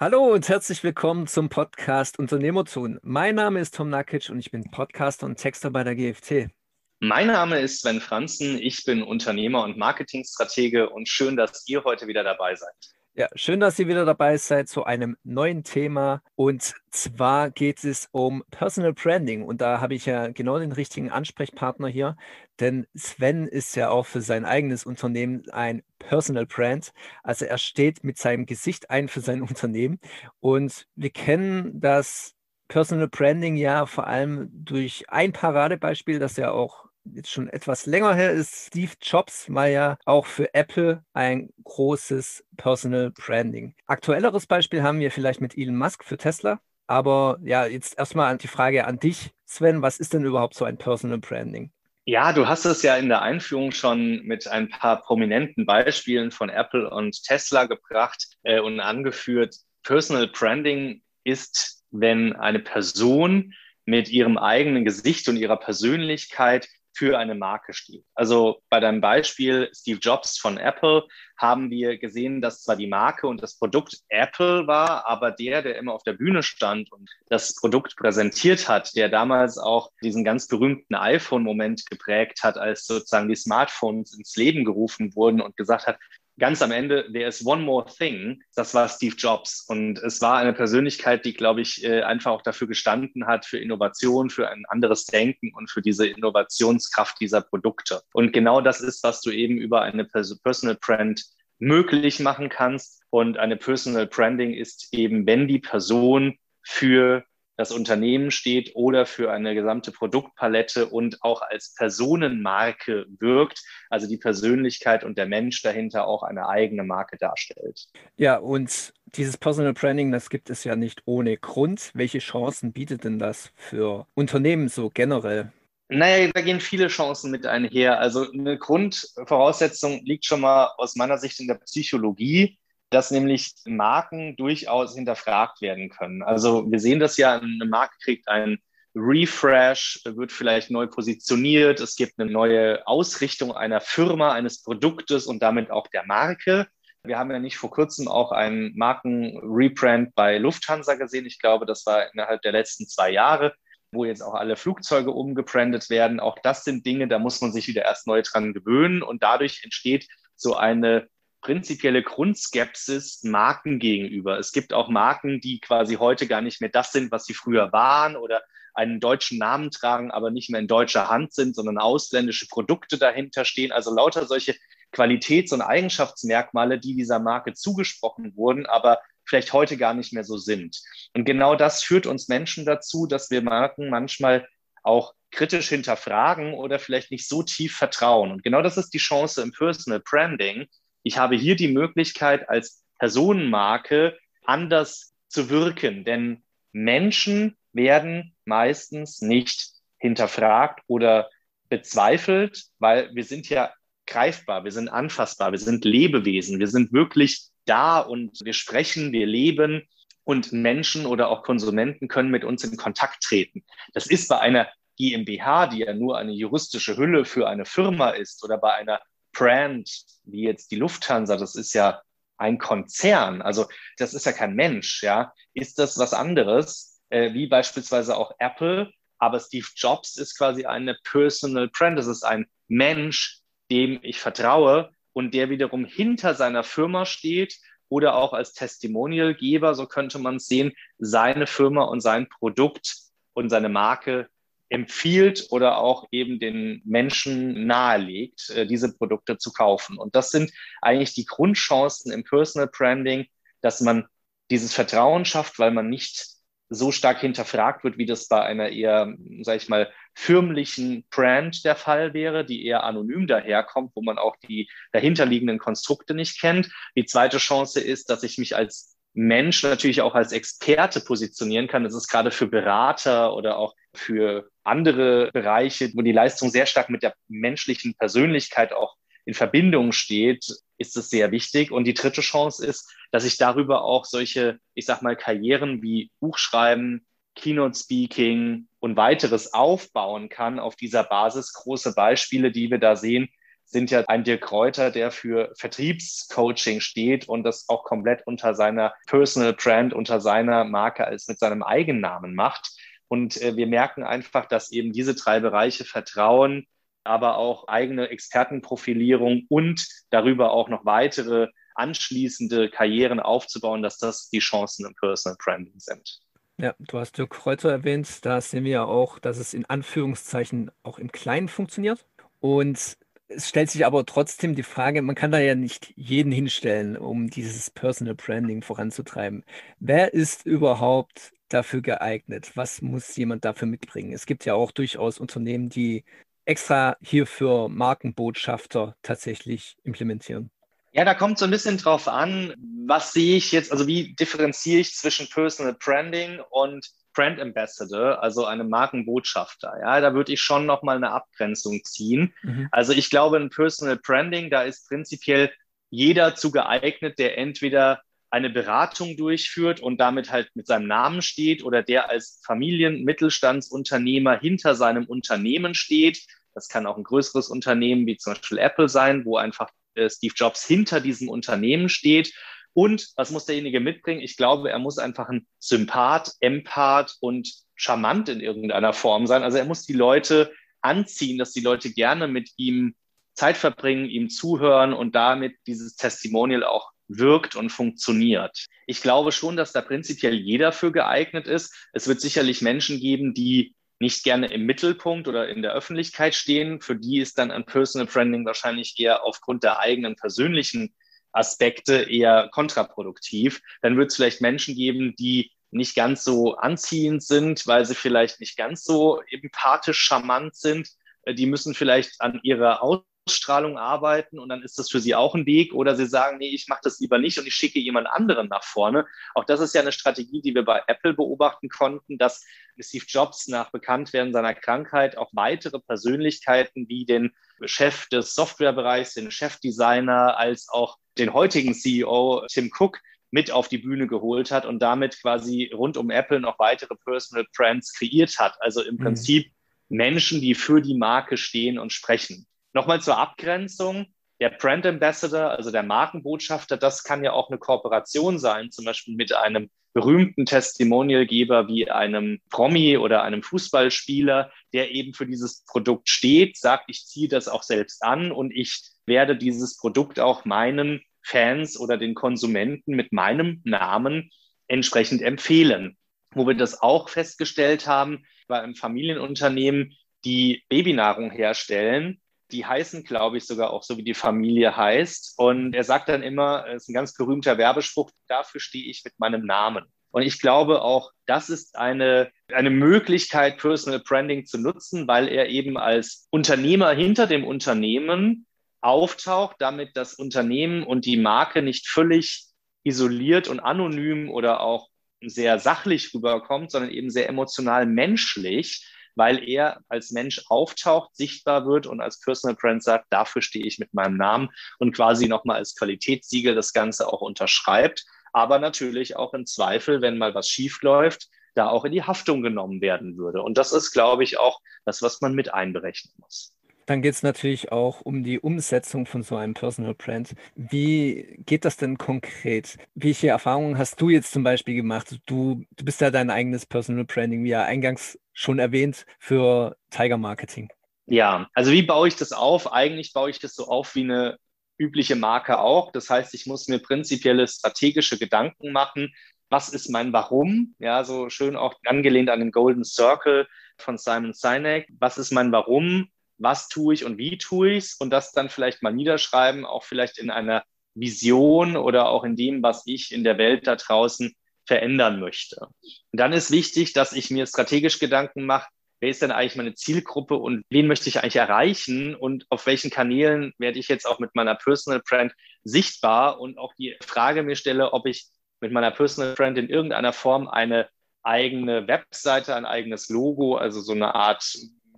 Hallo und herzlich willkommen zum Podcast Unternehmerzone. Mein Name ist Tom Nakic und ich bin Podcaster und Texter bei der GFT. Mein Name ist Sven Franzen, ich bin Unternehmer und Marketingstratege und schön, dass ihr heute wieder dabei seid. Ja, schön, dass ihr wieder dabei seid zu einem neuen Thema. Und zwar geht es um Personal Branding. Und da habe ich ja genau den richtigen Ansprechpartner hier. Denn Sven ist ja auch für sein eigenes Unternehmen ein Personal Brand. Also er steht mit seinem Gesicht ein für sein Unternehmen. Und wir kennen das Personal Branding ja vor allem durch ein Paradebeispiel, das ja auch jetzt schon etwas länger her ist, Steve Jobs war ja auch für Apple ein großes Personal Branding. Aktuelleres Beispiel haben wir vielleicht mit Elon Musk für Tesla. Aber ja, jetzt erstmal die Frage an dich, Sven, was ist denn überhaupt so ein Personal Branding? Ja, du hast es ja in der Einführung schon mit ein paar prominenten Beispielen von Apple und Tesla gebracht äh, und angeführt. Personal Branding ist, wenn eine Person mit ihrem eigenen Gesicht und ihrer Persönlichkeit für eine Marke steht. Also bei deinem Beispiel Steve Jobs von Apple haben wir gesehen, dass zwar die Marke und das Produkt Apple war, aber der, der immer auf der Bühne stand und das Produkt präsentiert hat, der damals auch diesen ganz berühmten iPhone-Moment geprägt hat, als sozusagen die Smartphones ins Leben gerufen wurden und gesagt hat, ganz am Ende, there is one more thing, das war Steve Jobs. Und es war eine Persönlichkeit, die, glaube ich, äh, einfach auch dafür gestanden hat, für Innovation, für ein anderes Denken und für diese Innovationskraft dieser Produkte. Und genau das ist, was du eben über eine Personal Brand möglich machen kannst. Und eine Personal Branding ist eben, wenn die Person für das Unternehmen steht oder für eine gesamte Produktpalette und auch als Personenmarke wirkt, also die Persönlichkeit und der Mensch dahinter auch eine eigene Marke darstellt. Ja, und dieses Personal Branding, das gibt es ja nicht ohne Grund. Welche Chancen bietet denn das für Unternehmen so generell? Naja, da gehen viele Chancen mit einher. Also eine Grundvoraussetzung liegt schon mal aus meiner Sicht in der Psychologie dass nämlich Marken durchaus hinterfragt werden können. Also wir sehen das ja, eine Marke kriegt einen Refresh, wird vielleicht neu positioniert, es gibt eine neue Ausrichtung einer Firma, eines Produktes und damit auch der Marke. Wir haben ja nicht vor kurzem auch einen Markenrebrand bei Lufthansa gesehen. Ich glaube, das war innerhalb der letzten zwei Jahre, wo jetzt auch alle Flugzeuge umgebrandet werden. Auch das sind Dinge, da muss man sich wieder erst neu dran gewöhnen und dadurch entsteht so eine prinzipielle Grundskepsis Marken gegenüber. Es gibt auch Marken, die quasi heute gar nicht mehr das sind, was sie früher waren oder einen deutschen Namen tragen, aber nicht mehr in deutscher Hand sind, sondern ausländische Produkte dahinter stehen. Also lauter solche Qualitäts- und Eigenschaftsmerkmale, die dieser Marke zugesprochen wurden, aber vielleicht heute gar nicht mehr so sind. Und genau das führt uns Menschen dazu, dass wir Marken manchmal auch kritisch hinterfragen oder vielleicht nicht so tief vertrauen. Und genau das ist die Chance im Personal Branding, ich habe hier die Möglichkeit, als Personenmarke anders zu wirken, denn Menschen werden meistens nicht hinterfragt oder bezweifelt, weil wir sind ja greifbar, wir sind anfassbar, wir sind Lebewesen, wir sind wirklich da und wir sprechen, wir leben und Menschen oder auch Konsumenten können mit uns in Kontakt treten. Das ist bei einer GmbH, die ja nur eine juristische Hülle für eine Firma ist oder bei einer Brand wie jetzt die Lufthansa, das ist ja ein Konzern, also das ist ja kein Mensch, ja, ist das was anderes, äh, wie beispielsweise auch Apple, aber Steve Jobs ist quasi eine Personal Brand, das ist ein Mensch, dem ich vertraue und der wiederum hinter seiner Firma steht oder auch als Testimonialgeber, so könnte man es sehen, seine Firma und sein Produkt und seine Marke empfiehlt oder auch eben den Menschen nahelegt, äh, diese Produkte zu kaufen. Und das sind eigentlich die Grundchancen im Personal Branding, dass man dieses Vertrauen schafft, weil man nicht so stark hinterfragt wird, wie das bei einer eher, sage ich mal, firmlichen Brand der Fall wäre, die eher anonym daherkommt, wo man auch die dahinterliegenden Konstrukte nicht kennt. Die zweite Chance ist, dass ich mich als Mensch natürlich auch als Experte positionieren kann. Das ist gerade für Berater oder auch für andere Bereiche, wo die Leistung sehr stark mit der menschlichen Persönlichkeit auch in Verbindung steht, ist es sehr wichtig. Und die dritte Chance ist, dass ich darüber auch solche, ich sag mal, Karrieren wie Buchschreiben, Keynote Speaking und weiteres aufbauen kann auf dieser Basis. Große Beispiele, die wir da sehen, sind ja ein Dirk Kräuter, der für Vertriebscoaching steht und das auch komplett unter seiner Personal Brand, unter seiner Marke als mit seinem Eigennamen macht. Und äh, wir merken einfach, dass eben diese drei Bereiche Vertrauen, aber auch eigene Expertenprofilierung und darüber auch noch weitere anschließende Karrieren aufzubauen, dass das die Chancen im Personal Branding sind. Ja, du hast Dirk Kräuter erwähnt. Da sehen wir ja auch, dass es in Anführungszeichen auch im Kleinen funktioniert. Und es stellt sich aber trotzdem die Frage, man kann da ja nicht jeden hinstellen, um dieses Personal Branding voranzutreiben. Wer ist überhaupt dafür geeignet? Was muss jemand dafür mitbringen? Es gibt ja auch durchaus Unternehmen, die extra hierfür Markenbotschafter tatsächlich implementieren. Ja, da kommt so ein bisschen drauf an, was sehe ich jetzt, also wie differenziere ich zwischen Personal Branding und Brand Ambassador, also einem Markenbotschafter. Ja, da würde ich schon nochmal eine Abgrenzung ziehen. Mhm. Also ich glaube, ein Personal Branding, da ist prinzipiell jeder zu geeignet, der entweder eine Beratung durchführt und damit halt mit seinem Namen steht oder der als Familien-Mittelstandsunternehmer hinter seinem Unternehmen steht. Das kann auch ein größeres Unternehmen wie zum Beispiel Apple sein, wo einfach äh, Steve Jobs hinter diesem Unternehmen steht. Und was muss derjenige mitbringen? Ich glaube, er muss einfach ein Sympath, Empath und charmant in irgendeiner Form sein. Also er muss die Leute anziehen, dass die Leute gerne mit ihm Zeit verbringen, ihm zuhören und damit dieses Testimonial auch wirkt und funktioniert. Ich glaube schon, dass da prinzipiell jeder für geeignet ist. Es wird sicherlich Menschen geben, die nicht gerne im Mittelpunkt oder in der Öffentlichkeit stehen. Für die ist dann ein Personal Branding wahrscheinlich eher aufgrund der eigenen persönlichen Aspekte eher kontraproduktiv. Dann wird es vielleicht Menschen geben, die nicht ganz so anziehend sind, weil sie vielleicht nicht ganz so empathisch charmant sind. Die müssen vielleicht an ihrer Ausstrahlung arbeiten und dann ist das für sie auch ein Weg. Oder sie sagen, nee, ich mache das lieber nicht und ich schicke jemand anderen nach vorne. Auch das ist ja eine Strategie, die wir bei Apple beobachten konnten, dass Steve Jobs nach Bekanntwerden seiner Krankheit auch weitere Persönlichkeiten wie den Chef des Softwarebereichs, den Chefdesigner, als auch den heutigen CEO Tim Cook mit auf die Bühne geholt hat und damit quasi rund um Apple noch weitere Personal Brands kreiert hat. Also im mhm. Prinzip Menschen, die für die Marke stehen und sprechen. Nochmal zur Abgrenzung. Der Brand Ambassador, also der Markenbotschafter, das kann ja auch eine Kooperation sein, zum Beispiel mit einem berühmten Testimonialgeber wie einem Promi oder einem Fußballspieler, der eben für dieses Produkt steht, sagt, ich ziehe das auch selbst an und ich werde dieses Produkt auch meinen Fans oder den Konsumenten mit meinem Namen entsprechend empfehlen. Wo wir das auch festgestellt haben, war im Familienunternehmen, die Babynahrung herstellen, die heißen, glaube ich, sogar auch so, wie die Familie heißt. Und er sagt dann immer, es ist ein ganz berühmter Werbespruch, dafür stehe ich mit meinem Namen. Und ich glaube auch, das ist eine, eine Möglichkeit, Personal Branding zu nutzen, weil er eben als Unternehmer hinter dem Unternehmen auftaucht, damit das Unternehmen und die Marke nicht völlig isoliert und anonym oder auch sehr sachlich rüberkommt, sondern eben sehr emotional menschlich weil er als Mensch auftaucht, sichtbar wird und als Personal Brand sagt, dafür stehe ich mit meinem Namen und quasi nochmal als Qualitätssiegel das Ganze auch unterschreibt. Aber natürlich auch im Zweifel, wenn mal was schief läuft, da auch in die Haftung genommen werden würde. Und das ist, glaube ich, auch das, was man mit einberechnen muss. Dann geht es natürlich auch um die Umsetzung von so einem Personal Brand. Wie geht das denn konkret? Welche Erfahrungen hast du jetzt zum Beispiel gemacht? Du, du bist ja dein eigenes Personal Branding, wie ja eingangs schon erwähnt, für Tiger Marketing. Ja, also wie baue ich das auf? Eigentlich baue ich das so auf wie eine übliche Marke auch. Das heißt, ich muss mir prinzipielle strategische Gedanken machen. Was ist mein Warum? Ja, so schön auch angelehnt an den Golden Circle von Simon Sinek. Was ist mein Warum? was tue ich und wie tue ich es und das dann vielleicht mal niederschreiben, auch vielleicht in einer Vision oder auch in dem, was ich in der Welt da draußen verändern möchte. Und dann ist wichtig, dass ich mir strategisch Gedanken mache, wer ist denn eigentlich meine Zielgruppe und wen möchte ich eigentlich erreichen und auf welchen Kanälen werde ich jetzt auch mit meiner Personal Brand sichtbar und auch die Frage mir stelle, ob ich mit meiner Personal Brand in irgendeiner Form eine eigene Webseite, ein eigenes Logo, also so eine Art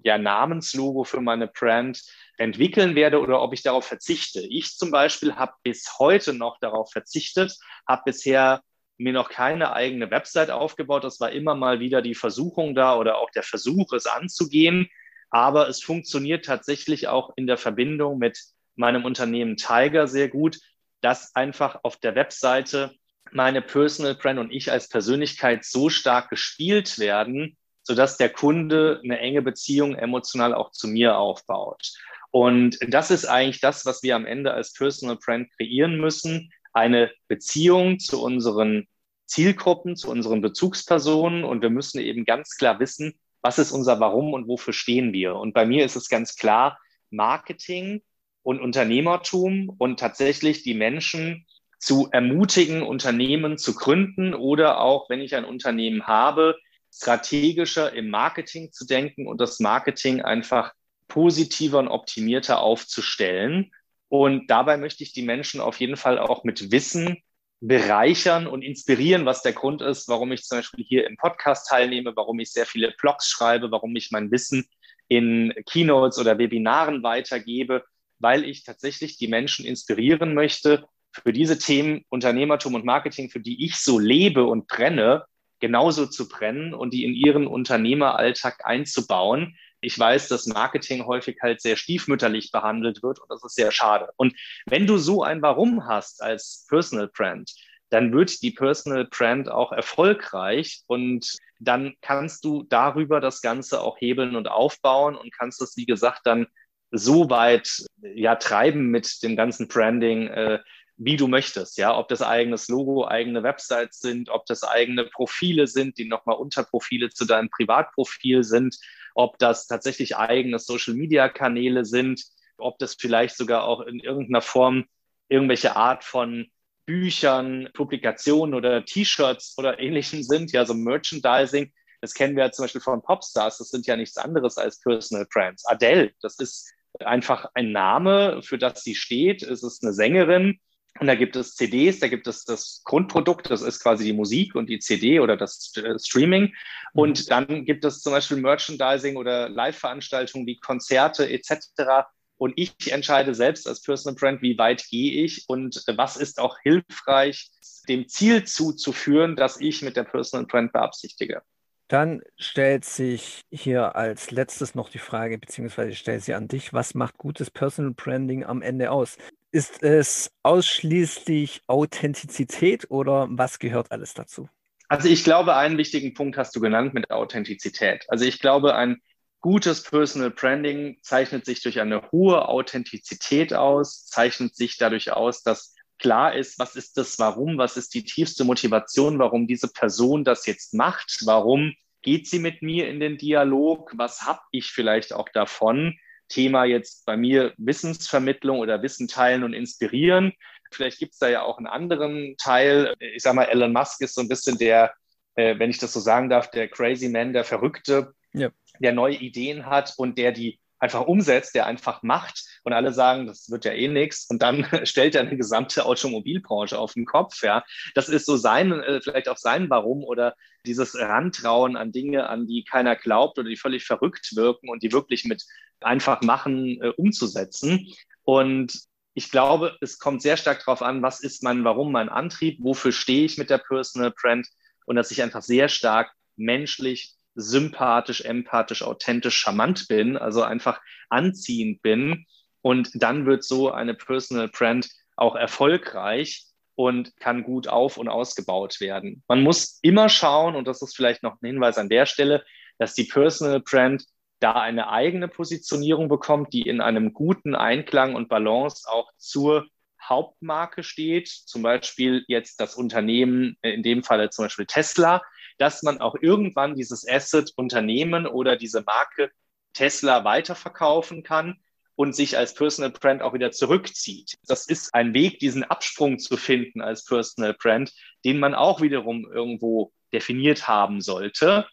ja, Namenslogo für meine Brand entwickeln werde oder ob ich darauf verzichte. Ich zum Beispiel habe bis heute noch darauf verzichtet, habe bisher mir noch keine eigene Website aufgebaut. Das war immer mal wieder die Versuchung da oder auch der Versuch, es anzugehen. Aber es funktioniert tatsächlich auch in der Verbindung mit meinem Unternehmen Tiger sehr gut, dass einfach auf der Webseite meine Personal Brand und ich als Persönlichkeit so stark gespielt werden, sodass der Kunde eine enge Beziehung emotional auch zu mir aufbaut. Und das ist eigentlich das, was wir am Ende als Personal Brand kreieren müssen. Eine Beziehung zu unseren Zielgruppen, zu unseren Bezugspersonen. Und wir müssen eben ganz klar wissen, was ist unser Warum und wofür stehen wir. Und bei mir ist es ganz klar Marketing und Unternehmertum und tatsächlich die Menschen zu ermutigen, Unternehmen zu gründen oder auch, wenn ich ein Unternehmen habe, strategischer im Marketing zu denken und das Marketing einfach positiver und optimierter aufzustellen. Und dabei möchte ich die Menschen auf jeden Fall auch mit Wissen bereichern und inspirieren, was der Grund ist, warum ich zum Beispiel hier im Podcast teilnehme, warum ich sehr viele Blogs schreibe, warum ich mein Wissen in Keynotes oder Webinaren weitergebe, weil ich tatsächlich die Menschen inspirieren möchte, für diese Themen Unternehmertum und Marketing, für die ich so lebe und brenne, genauso zu brennen und die in ihren Unternehmeralltag einzubauen. Ich weiß, dass Marketing häufig halt sehr stiefmütterlich behandelt wird und das ist sehr schade. Und wenn du so ein Warum hast als Personal Brand, dann wird die Personal Brand auch erfolgreich und dann kannst du darüber das Ganze auch hebeln und aufbauen und kannst es, wie gesagt, dann so weit ja treiben mit dem ganzen Branding, äh, wie du möchtest, ja, ob das eigenes Logo, eigene Websites sind, ob das eigene Profile sind, die nochmal Unterprofile zu deinem Privatprofil sind, ob das tatsächlich eigene Social-Media-Kanäle sind, ob das vielleicht sogar auch in irgendeiner Form irgendwelche Art von Büchern, Publikationen oder T-Shirts oder ähnlichem sind, ja, so Merchandising. Das kennen wir ja zum Beispiel von Popstars, das sind ja nichts anderes als Personal Brands. Adele, das ist einfach ein Name, für das sie steht. Es ist eine Sängerin, und da gibt es CDs, da gibt es das Grundprodukt, das ist quasi die Musik und die CD oder das äh, Streaming. Und mhm. dann gibt es zum Beispiel Merchandising oder Live-Veranstaltungen wie Konzerte etc. Und ich entscheide selbst als Personal Brand, wie weit gehe ich und was ist auch hilfreich, dem Ziel zuzuführen, das ich mit der Personal Brand beabsichtige. Dann stellt sich hier als letztes noch die Frage, beziehungsweise ich stelle sie an dich, was macht gutes Personal Branding am Ende aus? Ist es ausschließlich Authentizität oder was gehört alles dazu? Also ich glaube, einen wichtigen Punkt hast du genannt mit Authentizität. Also ich glaube, ein gutes Personal Branding zeichnet sich durch eine hohe Authentizität aus, zeichnet sich dadurch aus, dass klar ist, was ist das Warum, was ist die tiefste Motivation, warum diese Person das jetzt macht, warum geht sie mit mir in den Dialog, was habe ich vielleicht auch davon Thema jetzt bei mir Wissensvermittlung oder Wissen teilen und inspirieren. Vielleicht gibt es da ja auch einen anderen Teil. Ich sage mal, Elon Musk ist so ein bisschen der, äh, wenn ich das so sagen darf, der Crazy Man, der Verrückte, ja. der neue Ideen hat und der die einfach umsetzt, der einfach macht und alle sagen, das wird ja eh nichts und dann stellt er eine gesamte Automobilbranche auf den Kopf. Ja, das ist so sein, äh, vielleicht auch sein Warum oder dieses Rantrauen an Dinge, an die keiner glaubt oder die völlig verrückt wirken und die wirklich mit einfach machen, äh, umzusetzen. Und ich glaube, es kommt sehr stark darauf an, was ist mein Warum, mein Antrieb, wofür stehe ich mit der Personal Brand und dass ich einfach sehr stark menschlich, sympathisch, empathisch, authentisch, charmant bin, also einfach anziehend bin. Und dann wird so eine Personal Brand auch erfolgreich und kann gut auf- und ausgebaut werden. Man muss immer schauen, und das ist vielleicht noch ein Hinweis an der Stelle, dass die Personal Brand da eine eigene Positionierung bekommt, die in einem guten Einklang und Balance auch zur Hauptmarke steht, zum Beispiel jetzt das Unternehmen, in dem Falle zum Beispiel Tesla, dass man auch irgendwann dieses Asset Unternehmen oder diese Marke Tesla weiterverkaufen kann und sich als Personal Brand auch wieder zurückzieht. Das ist ein Weg, diesen Absprung zu finden als Personal Brand, den man auch wiederum irgendwo definiert haben sollte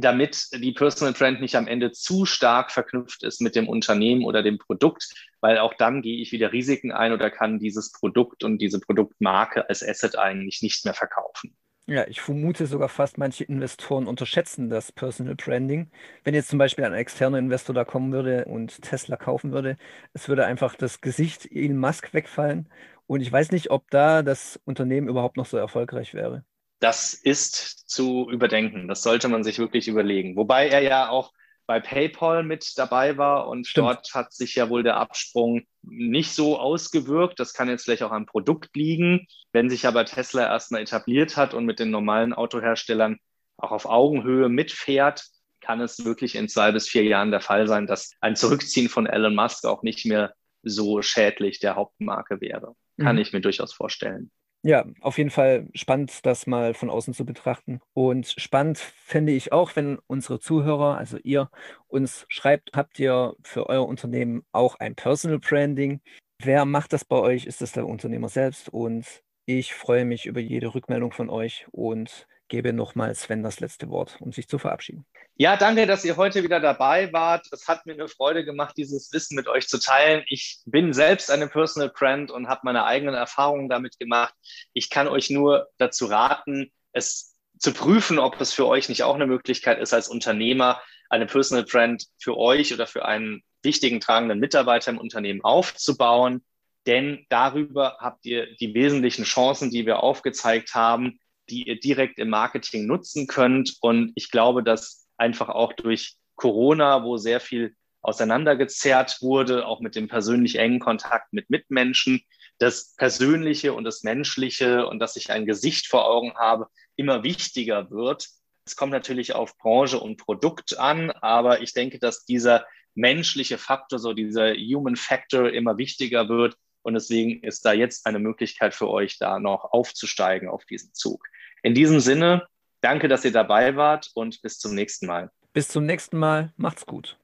damit die Personal Brand nicht am Ende zu stark verknüpft ist mit dem Unternehmen oder dem Produkt, weil auch dann gehe ich wieder Risiken ein oder kann dieses Produkt und diese Produktmarke als Asset eigentlich nicht mehr verkaufen. Ja, ich vermute sogar fast, manche Investoren unterschätzen das Personal Branding. Wenn jetzt zum Beispiel ein externer Investor da kommen würde und Tesla kaufen würde, es würde einfach das Gesicht Elon Musk wegfallen. Und ich weiß nicht, ob da das Unternehmen überhaupt noch so erfolgreich wäre das ist zu überdenken. Das sollte man sich wirklich überlegen. Wobei er ja auch bei PayPal mit dabei war und Stimmt. dort hat sich ja wohl der Absprung nicht so ausgewirkt. Das kann jetzt vielleicht auch am Produkt liegen. Wenn sich aber Tesla erstmal etabliert hat und mit den normalen Autoherstellern auch auf Augenhöhe mitfährt, kann es wirklich in zwei bis vier Jahren der Fall sein, dass ein Zurückziehen von Elon Musk auch nicht mehr so schädlich der Hauptmarke wäre. Kann mhm. ich mir durchaus vorstellen. Ja, auf jeden Fall spannend, das mal von außen zu betrachten. Und spannend fände ich auch, wenn unsere Zuhörer, also ihr, uns schreibt, habt ihr für euer Unternehmen auch ein Personal Branding? Wer macht das bei euch? Ist das der Unternehmer selbst? Und ich freue mich über jede Rückmeldung von euch und gebe nochmal Sven das letzte Wort, um sich zu verabschieden. Ja, danke, dass ihr heute wieder dabei wart. Es hat mir eine Freude gemacht, dieses Wissen mit euch zu teilen. Ich bin selbst eine Personal Brand und habe meine eigenen Erfahrungen damit gemacht. Ich kann euch nur dazu raten, es zu prüfen, ob es für euch nicht auch eine Möglichkeit ist, als Unternehmer eine Personal Brand für euch oder für einen wichtigen tragenden Mitarbeiter im Unternehmen aufzubauen. Denn darüber habt ihr die wesentlichen Chancen, die wir aufgezeigt haben, die ihr direkt im Marketing nutzen könnt. Und ich glaube, dass einfach auch durch Corona, wo sehr viel auseinandergezerrt wurde, auch mit dem persönlich engen Kontakt mit Mitmenschen, das Persönliche und das Menschliche und dass ich ein Gesicht vor Augen habe, immer wichtiger wird. Es kommt natürlich auf Branche und Produkt an, aber ich denke, dass dieser menschliche Faktor, so dieser Human Factor immer wichtiger wird. Und deswegen ist da jetzt eine Möglichkeit für euch, da noch aufzusteigen auf diesen Zug. In diesem Sinne, danke, dass ihr dabei wart und bis zum nächsten Mal. Bis zum nächsten Mal. Macht's gut.